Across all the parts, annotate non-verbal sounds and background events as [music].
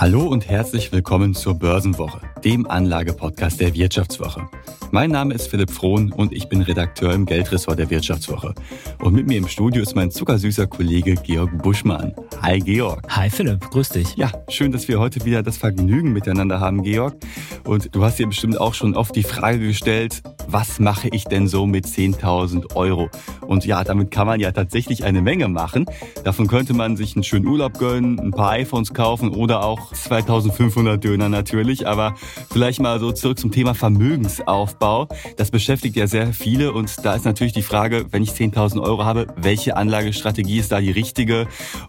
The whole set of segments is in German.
Hallo und herzlich willkommen zur Börsenwoche, dem Anlagepodcast der Wirtschaftswoche. Mein Name ist Philipp Frohn und ich bin Redakteur im Geldressort der Wirtschaftswoche. Und mit mir im Studio ist mein zuckersüßer Kollege Georg Buschmann. Hi Georg. Hi Philipp, grüß dich. Ja, schön, dass wir heute wieder das Vergnügen miteinander haben, Georg. Und du hast dir bestimmt auch schon oft die Frage gestellt, was mache ich denn so mit 10.000 Euro? Und ja, damit kann man ja tatsächlich eine Menge machen. Davon könnte man sich einen schönen Urlaub gönnen, ein paar iPhones kaufen oder auch 2500 Döner natürlich. Aber vielleicht mal so zurück zum Thema Vermögensaufbau. Das beschäftigt ja sehr viele und da ist natürlich die Frage, wenn ich 10.000 Euro habe, welche Anlagestrategie ist da die richtige?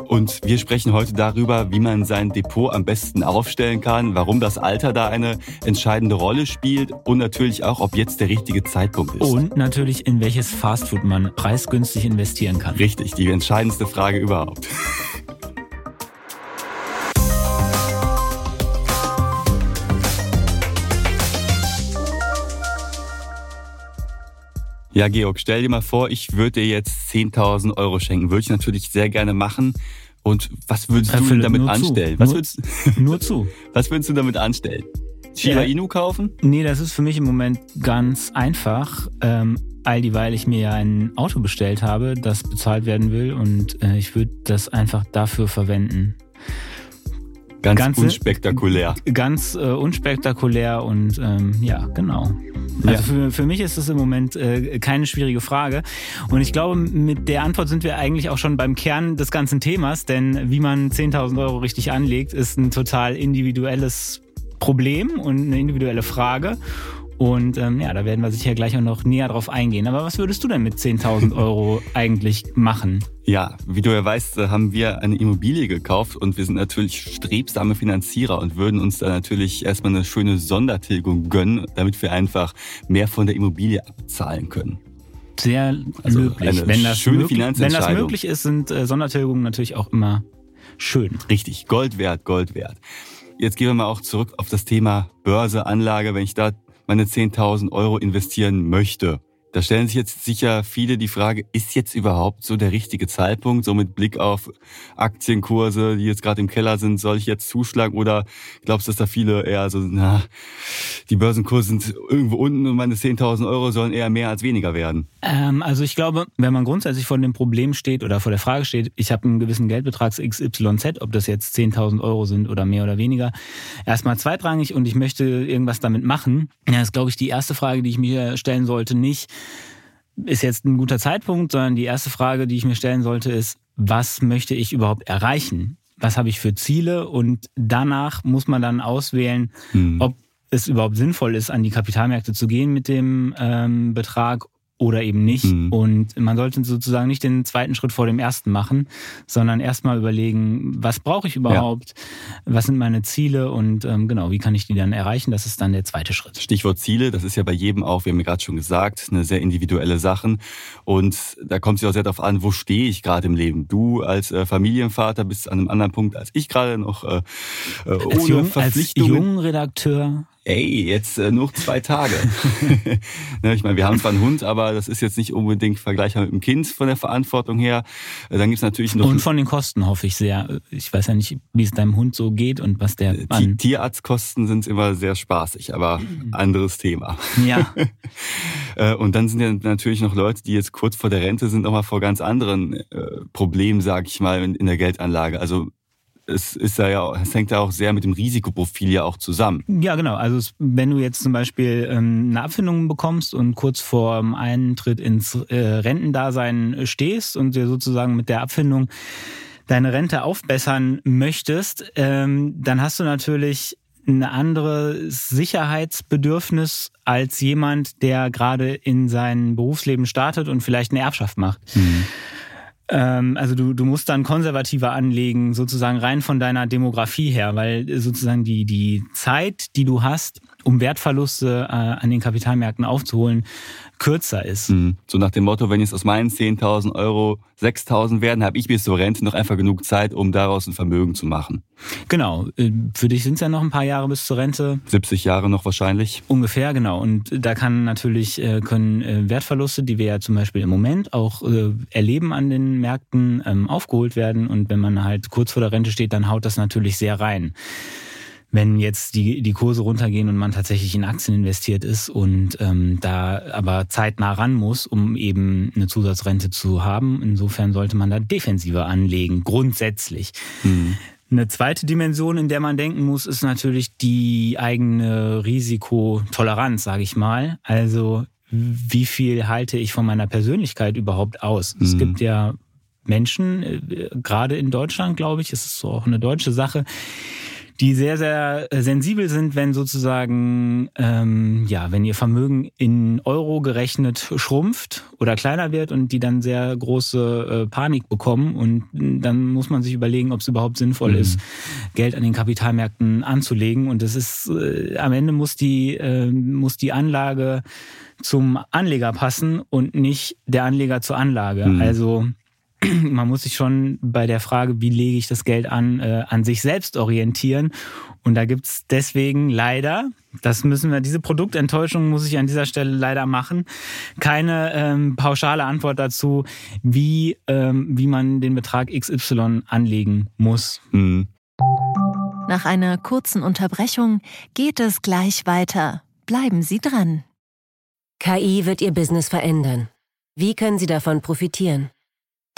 Und wir sprechen heute darüber, wie man sein Depot am besten aufstellen kann, warum das Alter da eine entscheidende Rolle spielt und natürlich auch, ob jetzt der richtige Zeitpunkt ist. Und natürlich, in welches Fastfood man preisgünstig investieren kann. Richtig, die entscheidendste Frage überhaupt. Ja, Georg, stell dir mal vor, ich würde dir jetzt 10.000 Euro schenken. Würde ich natürlich sehr gerne machen. Und was würdest Herr du Philipp, damit anstellen? Zu. Was nur, würdest, [laughs] nur zu. was würdest du damit anstellen? Shiba Ja. Inu kaufen? Nee, das ist für mich im Moment ganz einfach. Ähm, all dieweil ich mir ja ein Auto bestellt habe, das bezahlt werden will und äh, ich würde das einfach dafür verwenden. Ganz Ganze- unspektakulär. Ganz äh, unspektakulär und ähm, ja, genau. Also Ja. für, für mich ist das im Moment äh, keine schwierige Frage. Und ich glaube, mit der Antwort sind wir eigentlich auch schon beim Kern des ganzen Themas, denn wie man 10.000 Euro richtig anlegt, ist ein total individuelles Problem und eine individuelle Frage. Und ähm, ja, da werden wir sicher gleich auch noch näher drauf eingehen. Aber was würdest du denn mit 10.000 Euro [laughs] eigentlich machen? Ja, wie du ja weißt, äh, haben wir eine Immobilie gekauft und wir sind natürlich strebsame Finanzierer und würden uns da natürlich erstmal eine schöne Sondertilgung gönnen, damit wir einfach mehr von der Immobilie abzahlen können. Sehr Also löblich. Wenn das, schöne möglich, wenn das möglich ist, sind äh, Sondertilgungen natürlich auch immer schön. Richtig, Gold wert, Gold wert. Jetzt gehen wir mal auch zurück auf das Thema Börse, Anlage, wenn ich da meine 10.000 Euro investieren möchte. Da stellen sich jetzt sicher viele die Frage, ist jetzt überhaupt so der richtige Zeitpunkt, so mit Blick auf Aktienkurse, die jetzt gerade im Keller sind, soll ich jetzt zuschlagen? Oder glaubst du, dass da viele eher so, na, die Börsenkurse sind irgendwo unten und meine 10.000 Euro sollen eher mehr als weniger werden? Ähm, also ich glaube, wenn man grundsätzlich vor dem Problem steht oder vor der Frage steht, ich habe einen gewissen Geldbetrag XYZ, ob das jetzt 10.000 Euro sind oder mehr oder weniger, erstmal zweitrangig und ich möchte irgendwas damit machen, ja, ist, glaube ich, die erste Frage, die ich mir stellen sollte, nicht, ist jetzt ein guter Zeitpunkt, sondern die erste Frage, die ich mir stellen sollte, ist, was möchte ich überhaupt erreichen? Was habe ich für Ziele? Und danach muss man dann auswählen, Hm. ob es überhaupt sinnvoll ist, an die Kapitalmärkte zu gehen mit dem ähm, Betrag oder eben nicht. Mhm. Und man sollte sozusagen nicht den zweiten Schritt vor dem ersten machen, sondern erstmal überlegen, was brauche ich überhaupt, was sind meine Ziele und ähm, genau, wie kann ich die dann erreichen? Das ist dann der zweite Schritt. Stichwort Ziele, das ist ja bei jedem auch, wir haben ja gerade schon gesagt, eine sehr individuelle Sache. Und da kommt es ja auch sehr darauf an, wo stehe ich gerade im Leben. Du als äh, Familienvater bist an einem anderen Punkt als ich gerade noch äh, äh, ohne Als, jung, als Verpflichtungen. Jungredakteur Ey, jetzt äh, nur zwei Tage. [laughs] [laughs] ne, ich meine, wir haben zwar einen Hund, aber das ist jetzt nicht unbedingt vergleichbar mit dem Kind von der Verantwortung her. Äh, dann gibt's natürlich noch und von den Kosten hoffe ich sehr. Ich weiß ja nicht, wie es deinem Hund so geht und was der Ti- an. Tierarztkosten sind immer sehr spaßig, aber anderes Thema. Ja, [laughs] Äh, Und dann sind ja natürlich noch Leute, die jetzt kurz vor der Rente sind, nochmal vor ganz anderen äh, Problemen, sage ich mal, in, in der Geldanlage. Also es ist da ja, es hängt ja auch sehr mit dem Risikoprofil ja auch zusammen. Ja, genau. Also wenn du jetzt zum Beispiel ähm, eine Abfindung bekommst und kurz vor dem Eintritt ins äh, Rentendasein stehst und dir sozusagen mit der Abfindung deine Rente aufbessern möchtest, ähm, dann hast du natürlich ein anderes Sicherheitsbedürfnis als jemand, der gerade in sein Berufsleben startet und vielleicht eine Erbschaft macht. Ähm, also du, du musst dann konservativer anlegen, sozusagen rein von deiner Demografie her, weil sozusagen die, die Zeit, die du hast, um Wertverluste äh, an den Kapitalmärkten aufzuholen, kürzer ist. Mhm. So nach dem Motto, wenn jetzt aus meinen 10.000 Euro 6.000 werden, habe ich bis zur Rente noch einfach genug Zeit, um daraus ein Vermögen zu machen. Genau. Äh, für dich sind es ja noch ein paar Jahre bis zur Rente. 70 Jahre noch wahrscheinlich. Ungefähr, genau. Und da kann natürlich, äh, können äh, Wertverluste, die wir ja zum Beispiel im Moment auch erleben an den Märkten, ähm, aufgeholt werden. Und wenn man halt kurz vor der Rente steht, dann haut das natürlich sehr rein wenn jetzt die, die Kurse runtergehen und man tatsächlich in Aktien investiert ist und ähm, da aber zeitnah ran muss, um eben eine Zusatzrente zu haben. Insofern sollte man da defensiver anlegen, grundsätzlich. Mhm. Eine zweite Dimension, in der man denken muss, ist natürlich die eigene Risikotoleranz, sage ich mal. Also wie viel halte ich von meiner Persönlichkeit überhaupt aus? Mhm. Es gibt ja Menschen, äh, gerade in Deutschland, glaube ich, ist es so auch eine deutsche Sache, die sehr, sehr äh, sensibel sind, wenn sozusagen, ähm, ja, wenn ihr Vermögen in Euro gerechnet schrumpft oder kleiner wird und die dann sehr große äh, Panik bekommen und dann muss man sich überlegen, ob es überhaupt sinnvoll mhm. ist, Geld an den Kapitalmärkten anzulegen und es ist, äh, am Ende muss die, äh, muss die Anlage zum Anleger passen und nicht der Anleger zur Anlage. Mhm. Also [clears throat] man muss sich schon bei der Frage, wie lege ich das Geld an, äh, an sich selbst orientieren. Und da gibt's deswegen leider, das müssen wir, diese Produktenttäuschung muss ich an dieser Stelle leider machen, keine ähm, pauschale Antwort dazu, wie, ähm, wie man den Betrag XY anlegen muss. Mhm. Nach einer kurzen Unterbrechung geht es gleich weiter. Bleiben Sie dran. KI wird Ihr Business verändern. Wie können Sie davon profitieren?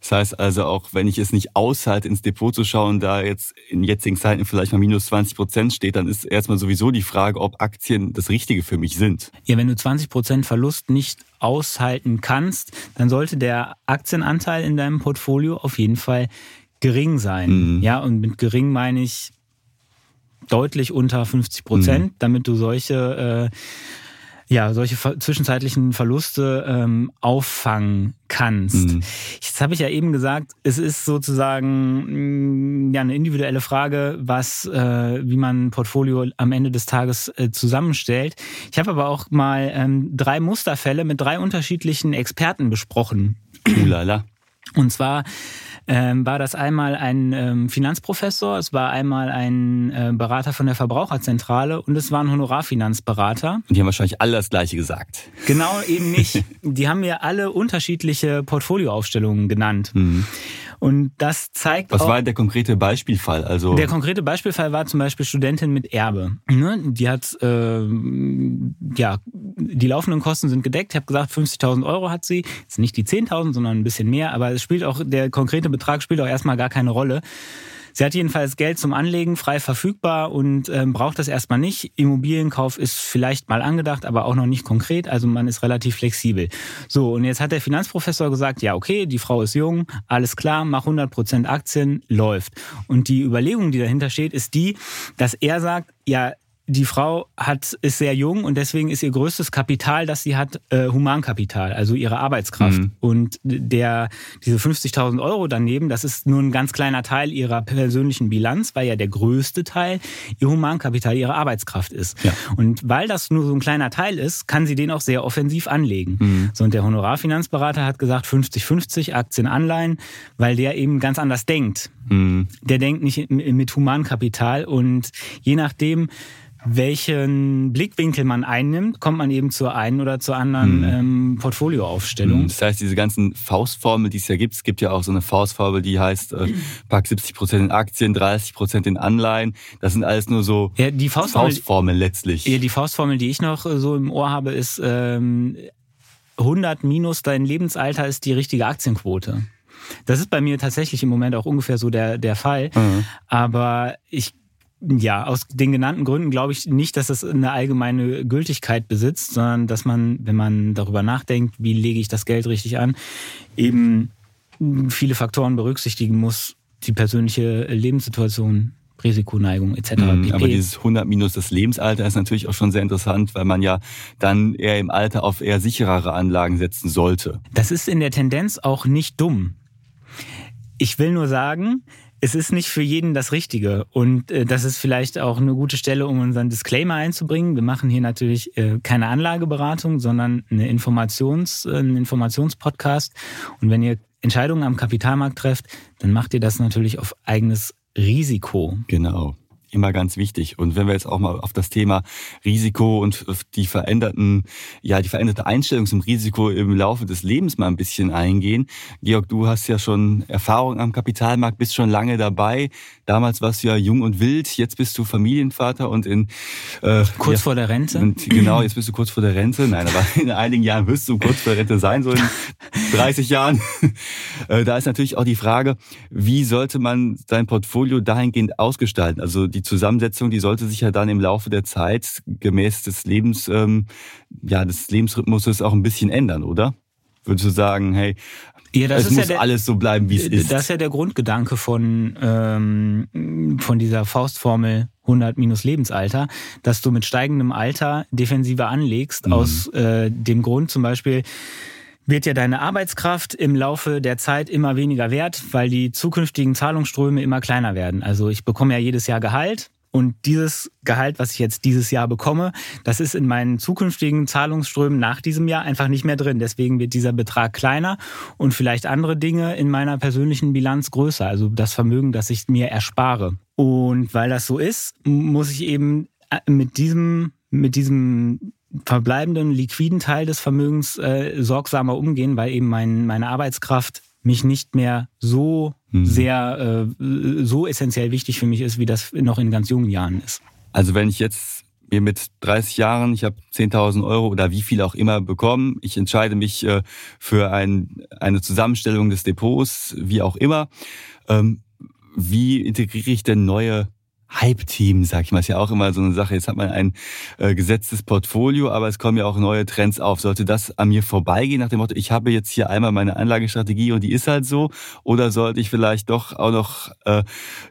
Das heißt also auch, wenn ich es nicht aushalte, ins Depot zu schauen, da jetzt in jetzigen Zeiten vielleicht mal minus 20 Prozent steht, dann ist erstmal sowieso die Frage, ob Aktien das Richtige für mich sind. Ja, wenn du 20 Prozent Verlust nicht aushalten kannst, dann sollte der Aktienanteil in deinem Portfolio auf jeden Fall gering sein. Mhm. Ja, und mit gering meine ich deutlich unter 50 Prozent, mhm. damit du solche äh, ja, solche zwischenzeitlichen Verluste ähm, auffangen kannst. Mhm. Jetzt habe ich ja eben gesagt, es ist sozusagen mm, ja eine individuelle Frage, was, äh, wie man ein Portfolio am Ende des Tages äh, zusammenstellt. Ich habe aber auch mal ähm, drei Musterfälle mit drei unterschiedlichen Experten besprochen. Ulala. Und zwar ähm, war das einmal ein ähm, Finanzprofessor, es war einmal ein äh, Berater von der Verbraucherzentrale und es war ein Honorarfinanzberater. Und die haben wahrscheinlich alle das Gleiche gesagt. Genau, eben nicht. [laughs] die haben mir alle unterschiedliche Portfolioaufstellungen genannt. Mhm. Und das zeigt Was auch, war der konkrete Beispielfall? Also der konkrete Beispielfall war zum Beispiel Studentin mit Erbe. Ne? Die hat, äh, ja, die laufenden Kosten sind gedeckt. Ich habe gesagt, 50.000 Euro hat sie. Jetzt nicht die 10.000, sondern ein bisschen mehr. Aber es spielt auch, der konkrete Betrag spielt auch erstmal gar keine Rolle. Sie hat jedenfalls Geld zum Anlegen frei verfügbar und ähm, braucht das erstmal nicht. Immobilienkauf ist vielleicht mal angedacht, aber auch noch nicht konkret. Also man ist relativ flexibel. So, und jetzt hat der Finanzprofessor gesagt, ja, okay, die Frau ist jung, alles klar, mach 100% Aktien, läuft. Und die Überlegung, die dahinter steht, ist die, dass er sagt, ja, die Frau hat, ist sehr jung und deswegen ist ihr größtes Kapital, das sie hat, äh, Humankapital, also ihre Arbeitskraft. Mhm. Und der, diese 50.000 Euro daneben, das ist nur ein ganz kleiner Teil ihrer persönlichen Bilanz, weil ja der größte Teil ihr Humankapital, ihre Arbeitskraft ist. Ja. Und weil das nur so ein kleiner Teil ist, kann sie den auch sehr offensiv anlegen. Mhm. So, und der Honorarfinanzberater hat gesagt 50-50 Aktien, Anleihen, weil der eben ganz anders denkt. Mhm. Der denkt nicht mit Humankapital und je nachdem, welchen Blickwinkel man einnimmt, kommt man eben zur einen oder zur anderen mhm. ähm, Portfolioaufstellung. Mhm. Das heißt, diese ganzen Faustformeln, die es ja gibt, es gibt ja auch so eine Faustformel, die heißt, äh, pack 70 Prozent in Aktien, 30 Prozent in Anleihen. Das sind alles nur so ja, die Faustformel, Faustformeln letztlich. Ja, die Faustformel, die ich noch äh, so im Ohr habe, ist ähm, 100 minus dein Lebensalter ist die richtige Aktienquote. Das ist bei mir tatsächlich im Moment auch ungefähr so der, der Fall. Mhm. Aber ich ja, aus den genannten Gründen glaube ich nicht, dass das eine allgemeine Gültigkeit besitzt, sondern dass man, wenn man darüber nachdenkt, wie lege ich das Geld richtig an, eben viele Faktoren berücksichtigen muss, die persönliche Lebenssituation, Risikoneigung etc. Mhm, aber dieses 100 minus das Lebensalter ist natürlich auch schon sehr interessant, weil man ja dann eher im Alter auf eher sicherere Anlagen setzen sollte. Das ist in der Tendenz auch nicht dumm. Ich will nur sagen, es ist nicht für jeden das Richtige. Und äh, das ist vielleicht auch eine gute Stelle, um unseren Disclaimer einzubringen. Wir machen hier natürlich äh, keine Anlageberatung, sondern eine Informations, äh, einen Informationspodcast. Und wenn ihr Entscheidungen am Kapitalmarkt trefft, dann macht ihr das natürlich auf eigenes Risiko. Genau immer ganz wichtig. Und wenn wir jetzt auch mal auf das Thema Risiko und die veränderten, ja, die veränderte Einstellung zum Risiko im Laufe des Lebens mal ein bisschen eingehen. Georg, du hast ja schon Erfahrung am Kapitalmarkt, bist schon lange dabei. Damals warst du ja jung und wild, jetzt bist du Familienvater und in äh, kurz ja, vor der Rente. Und genau, jetzt bist du kurz vor der Rente. Nein, aber in einigen Jahren wirst du kurz vor der Rente sein, so in 30 Jahren. Äh, da ist natürlich auch die Frage, wie sollte man sein Portfolio dahingehend ausgestalten? Also die Zusammensetzung, die sollte sich ja dann im Laufe der Zeit gemäß des Lebens, ähm, ja, des Lebensrhythmuses auch ein bisschen ändern, oder? Würdest du sagen, hey, ja, es muss ja der, alles so bleiben, wie es ist? Das ist ja der Grundgedanke von, ähm, von dieser Faustformel 100 minus Lebensalter, dass du mit steigendem Alter defensiver anlegst, mhm. aus äh, dem Grund zum Beispiel, wird ja deine Arbeitskraft im Laufe der Zeit immer weniger wert, weil die zukünftigen Zahlungsströme immer kleiner werden. Also ich bekomme ja jedes Jahr Gehalt und dieses Gehalt, was ich jetzt dieses Jahr bekomme, das ist in meinen zukünftigen Zahlungsströmen nach diesem Jahr einfach nicht mehr drin. Deswegen wird dieser Betrag kleiner und vielleicht andere Dinge in meiner persönlichen Bilanz größer. Also das Vermögen, das ich mir erspare. Und weil das so ist, muss ich eben äh, mit diesem, mit diesem verbleibenden liquiden Teil des Vermögens äh, sorgsamer umgehen, weil eben mein, meine Arbeitskraft mich nicht mehr so mhm. sehr, äh, so essentiell wichtig für mich ist, wie das noch in ganz jungen Jahren ist. Also wenn ich jetzt mir mit 30 Jahren, ich habe 10.000 Euro oder wie viel auch immer bekommen, ich entscheide mich äh, für ein, eine Zusammenstellung des Depots, wie auch immer, ähm, wie integriere ich denn neue Hype-Team, sag ich mal, ist ja auch immer so eine Sache. Jetzt hat man ein äh, gesetztes Portfolio, aber es kommen ja auch neue Trends auf. Sollte das an mir vorbeigehen nach dem Motto, ich habe jetzt hier einmal meine Anlagestrategie und die ist halt so? Oder sollte ich vielleicht doch auch noch äh,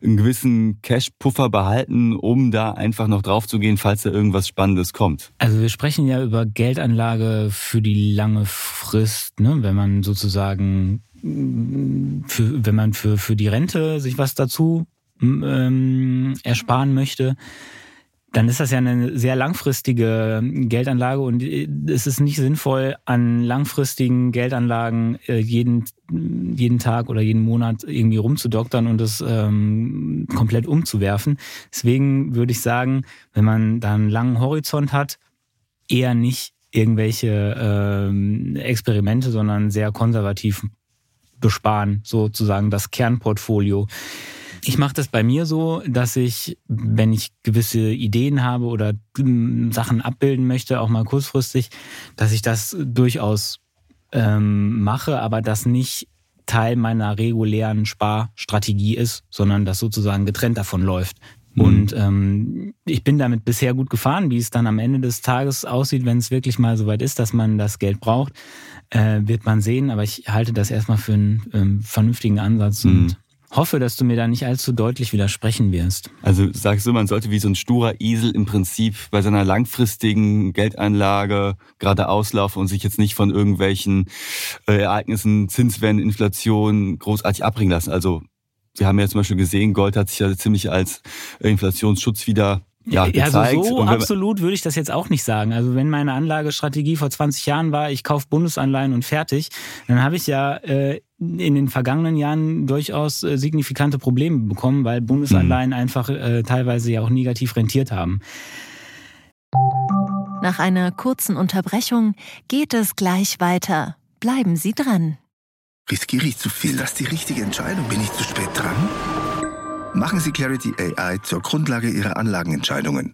einen gewissen Cash-Puffer behalten, um da einfach noch drauf zu gehen, falls da irgendwas Spannendes kommt? Also wir sprechen ja über Geldanlage für die lange Frist, ne? wenn man sozusagen für, wenn man für, für die Rente sich was dazu ähm, ersparen möchte, dann ist das ja eine sehr langfristige Geldanlage und äh, es ist nicht sinnvoll, an langfristigen Geldanlagen äh, jeden, jeden Tag oder jeden Monat irgendwie rumzudoktern und das ähm, komplett umzuwerfen. Deswegen würde ich sagen, wenn man da einen langen Horizont hat, eher nicht irgendwelche ähm, Experimente, sondern sehr konservativ besparen, sozusagen das Kernportfolio. Ich mache das bei mir so, dass ich, wenn ich gewisse Ideen habe oder Sachen abbilden möchte, auch mal kurzfristig, dass ich das durchaus ähm, mache, aber das nicht Teil meiner regulären Sparstrategie ist, sondern das sozusagen getrennt davon läuft. Mhm. Und ähm, ich bin damit bisher gut gefahren. Wie es dann am Ende des Tages aussieht, wenn es wirklich mal soweit ist, dass man das Geld braucht, äh, wird man sehen. Aber ich halte das erstmal für einen ähm, vernünftigen Ansatz mhm. und hoffe, dass du mir da nicht allzu deutlich widersprechen wirst. Also sagst du, man sollte wie so ein sturer Esel im Prinzip bei seiner langfristigen Geldanlage gerade auslaufen und sich jetzt nicht von irgendwelchen äh, Ereignissen, Zinswenden, Inflation großartig abbringen lassen. Also wir haben ja zum Beispiel gesehen, Gold hat sich ja ziemlich als Inflationsschutz wieder ja, gezeigt. Also so absolut würde ich das jetzt auch nicht sagen. Also wenn meine Anlagestrategie vor 20 Jahren war, ich kaufe Bundesanleihen und fertig, dann habe ich ja äh, in den vergangenen Jahren durchaus äh, signifikante Probleme bekommen, weil Bundesanleihen mhm. einfach äh, teilweise ja auch negativ rentiert haben. Nach einer kurzen Unterbrechung geht es gleich weiter. Bleiben Sie dran. Riskiere ich zu viel? Das ist die richtige Entscheidung. Bin ich zu spät dran? Machen Sie Clarity AI zur Grundlage Ihrer Anlagenentscheidungen.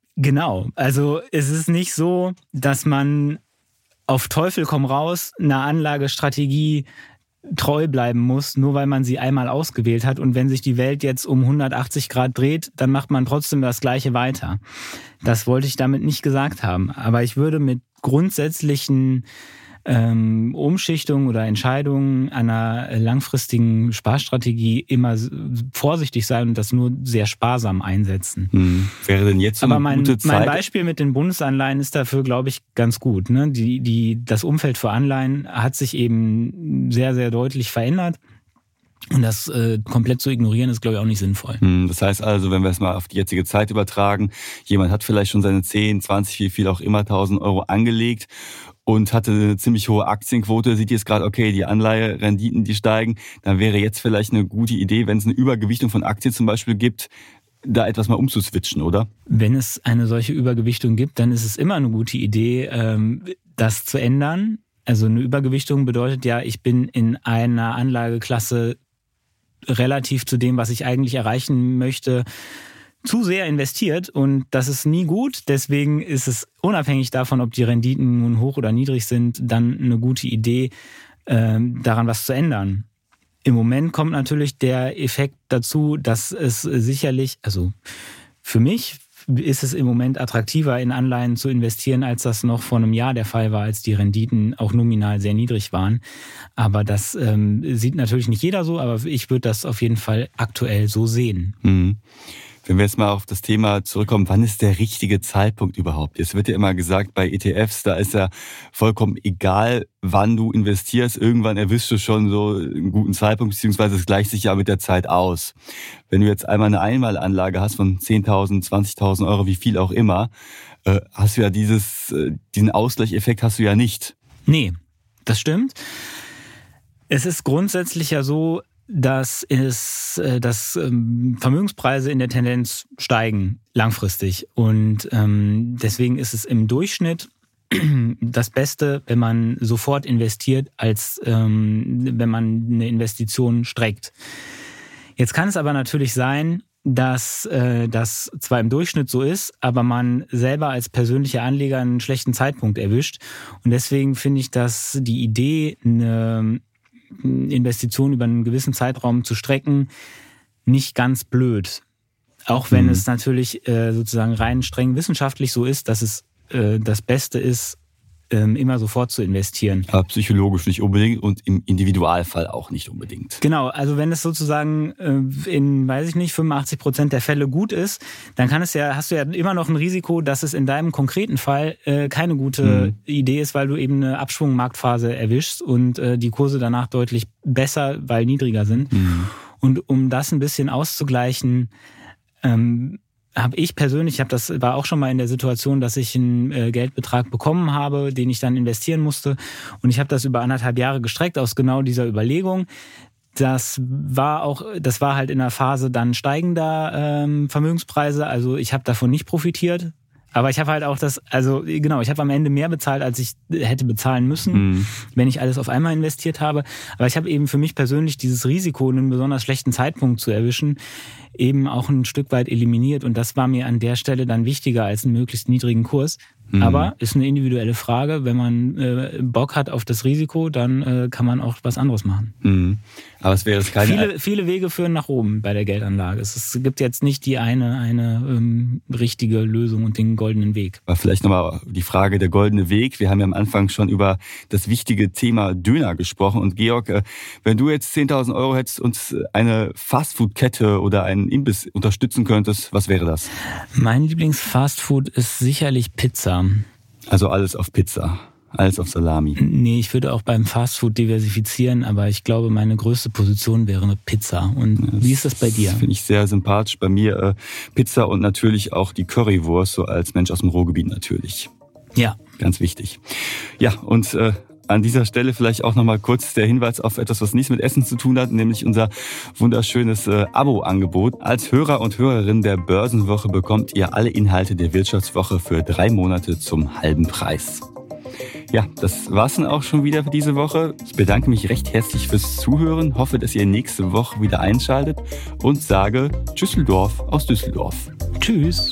Genau, also es ist nicht so, dass man auf Teufel komm raus einer Anlagestrategie treu bleiben muss, nur weil man sie einmal ausgewählt hat. Und wenn sich die Welt jetzt um 180 Grad dreht, dann macht man trotzdem das Gleiche weiter. Das wollte ich damit nicht gesagt haben. Aber ich würde mit grundsätzlichen ähm, Umschichtungen oder Entscheidungen einer langfristigen Sparstrategie immer vorsichtig sein und das nur sehr sparsam einsetzen. Hm. Wäre denn jetzt so eine Aber mein, gute Zeit? mein Beispiel mit den Bundesanleihen ist dafür, glaube ich, ganz gut. Ne? Die, die, das Umfeld für Anleihen hat sich eben sehr, sehr deutlich verändert. Und das äh, komplett zu ignorieren, ist, glaube ich, auch nicht sinnvoll. Hm, das heißt also, wenn wir es mal auf die jetzige Zeit übertragen, jemand hat vielleicht schon seine 10, 20, wie viel auch immer, 1000 Euro angelegt und hatte eine ziemlich hohe Aktienquote, sieht jetzt gerade, okay, die Anleiherenditen, die steigen, dann wäre jetzt vielleicht eine gute Idee, wenn es eine Übergewichtung von Aktien zum Beispiel gibt, da etwas mal umzuswitchen, oder? Wenn es eine solche Übergewichtung gibt, dann ist es immer eine gute Idee, ähm, das zu ändern. Also eine Übergewichtung bedeutet ja, ich bin in einer Anlageklasse relativ zu dem, was ich eigentlich erreichen möchte, zu sehr investiert und das ist nie gut. Deswegen ist es unabhängig davon, ob die Renditen nun hoch oder niedrig sind, dann eine gute Idee, ähm, daran was zu ändern. Im Moment kommt natürlich der Effekt dazu, dass es sicherlich, also für mich ist es im Moment attraktiver, in Anleihen zu investieren, als das noch vor einem Jahr der Fall war, als die Renditen auch nominal sehr niedrig waren. Aber das ähm, sieht natürlich nicht jeder so, aber ich würde das auf jeden Fall aktuell so sehen. Mhm. Wenn wir jetzt mal auf das Thema zurückkommen, wann ist der richtige Zeitpunkt überhaupt? Es wird ja immer gesagt, bei ETFs, da ist ja vollkommen egal, wann du investierst. Irgendwann erwischst du schon so einen guten Zeitpunkt, beziehungsweise es gleicht sich ja mit der Zeit aus. Wenn du jetzt einmal eine Einmalanlage hast von 10.000, 20.000 Euro, wie viel auch immer, äh, hast du ja dieses, äh, diesen Ausgleicheffekt hast du ja nicht. Nee, das stimmt. Es ist grundsätzlich ja so, dass, es, äh, dass ähm, Vermögenspreise in der Tendenz steigen langfristig. Und ähm, deswegen ist es im Durchschnitt [clears throat] das Beste, wenn man sofort investiert, als ähm, wenn man eine Investition streckt. Jetzt kann es aber natürlich sein, dass äh, das zwar im Durchschnitt so ist, aber man selber als persönlicher Anleger einen schlechten Zeitpunkt erwischt. Und deswegen finde ich, dass die Idee, eine Investitionen über einen gewissen Zeitraum zu strecken, nicht ganz blöd. Auch wenn mhm. es natürlich äh, sozusagen rein streng wissenschaftlich so ist, dass es äh, das Beste ist, ähm, immer sofort zu investieren. Aber psychologisch nicht unbedingt und im Individualfall auch nicht unbedingt. Genau, also wenn es sozusagen äh, in, weiß ich nicht, 85 Prozent der Fälle gut ist, dann kann es ja, hast du ja immer noch ein Risiko, dass es in deinem konkreten Fall äh, keine gute mhm. Idee ist, weil du eben eine Abschwungmarktphase erwischst und äh, die Kurse danach deutlich besser, weil niedriger sind. Mhm. Und um das ein bisschen auszugleichen, ähm, habe ich persönlich, ich habe das war auch schon mal in der Situation, dass ich einen äh, Geldbetrag bekommen habe, den ich dann investieren musste. Und ich habe das über anderthalb Jahre gestreckt aus genau dieser Überlegung. Das war auch, das war halt in der Phase dann steigender ähm, Vermögenspreise, also ich habe davon nicht profitiert, aber ich habe halt auch das, also genau, ich habe am Ende mehr bezahlt, als ich hätte bezahlen müssen, mhm. wenn ich alles auf einmal investiert habe. Aber ich habe eben für mich persönlich dieses Risiko, einen besonders schlechten Zeitpunkt zu erwischen, eben auch ein Stück weit eliminiert. Und das war mir an der Stelle dann wichtiger als einen möglichst niedrigen Kurs. Mhm. Aber ist eine individuelle Frage. Wenn man äh, Bock hat auf das Risiko, dann äh, kann man auch was anderes machen. Mhm. Aber es wäre keine. Viele, viele Wege führen nach oben bei der Geldanlage. Es, gibt jetzt nicht die eine, eine ähm, richtige Lösung und den goldenen Weg. Aber vielleicht nochmal die Frage der goldene Weg. Wir haben ja am Anfang schon über das wichtige Thema Döner gesprochen. Und Georg, äh, wenn du jetzt 10.000 Euro hättest und eine Fastfood-Kette oder einen Imbiss unterstützen könntest, was wäre das? Mein Lieblings-Fastfood ist sicherlich Pizza. Also alles auf Pizza. Alles auf Salami. Nee, ich würde auch beim Fastfood diversifizieren, aber ich glaube, meine größte Position wäre eine Pizza. Und das wie ist das bei dir? Finde ich sehr sympathisch. Bei mir äh, Pizza und natürlich auch die Currywurst, so als Mensch aus dem Ruhrgebiet natürlich. Ja. Ganz wichtig. Ja, und äh, an dieser Stelle vielleicht auch nochmal kurz der Hinweis auf etwas, was nichts mit Essen zu tun hat, nämlich unser wunderschönes äh, Abo-Angebot. Als Hörer und Hörerin der Börsenwoche bekommt ihr alle Inhalte der Wirtschaftswoche für drei Monate zum halben Preis. Ja, das war's dann auch schon wieder für diese Woche. Ich bedanke mich recht herzlich fürs Zuhören, hoffe, dass ihr nächste Woche wieder einschaltet und sage Düsseldorf aus Düsseldorf. Tschüss.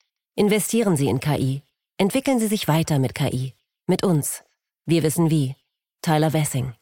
Investieren Sie in KI. Entwickeln Sie sich weiter mit KI. Mit uns. Wir wissen wie. Tyler Wessing.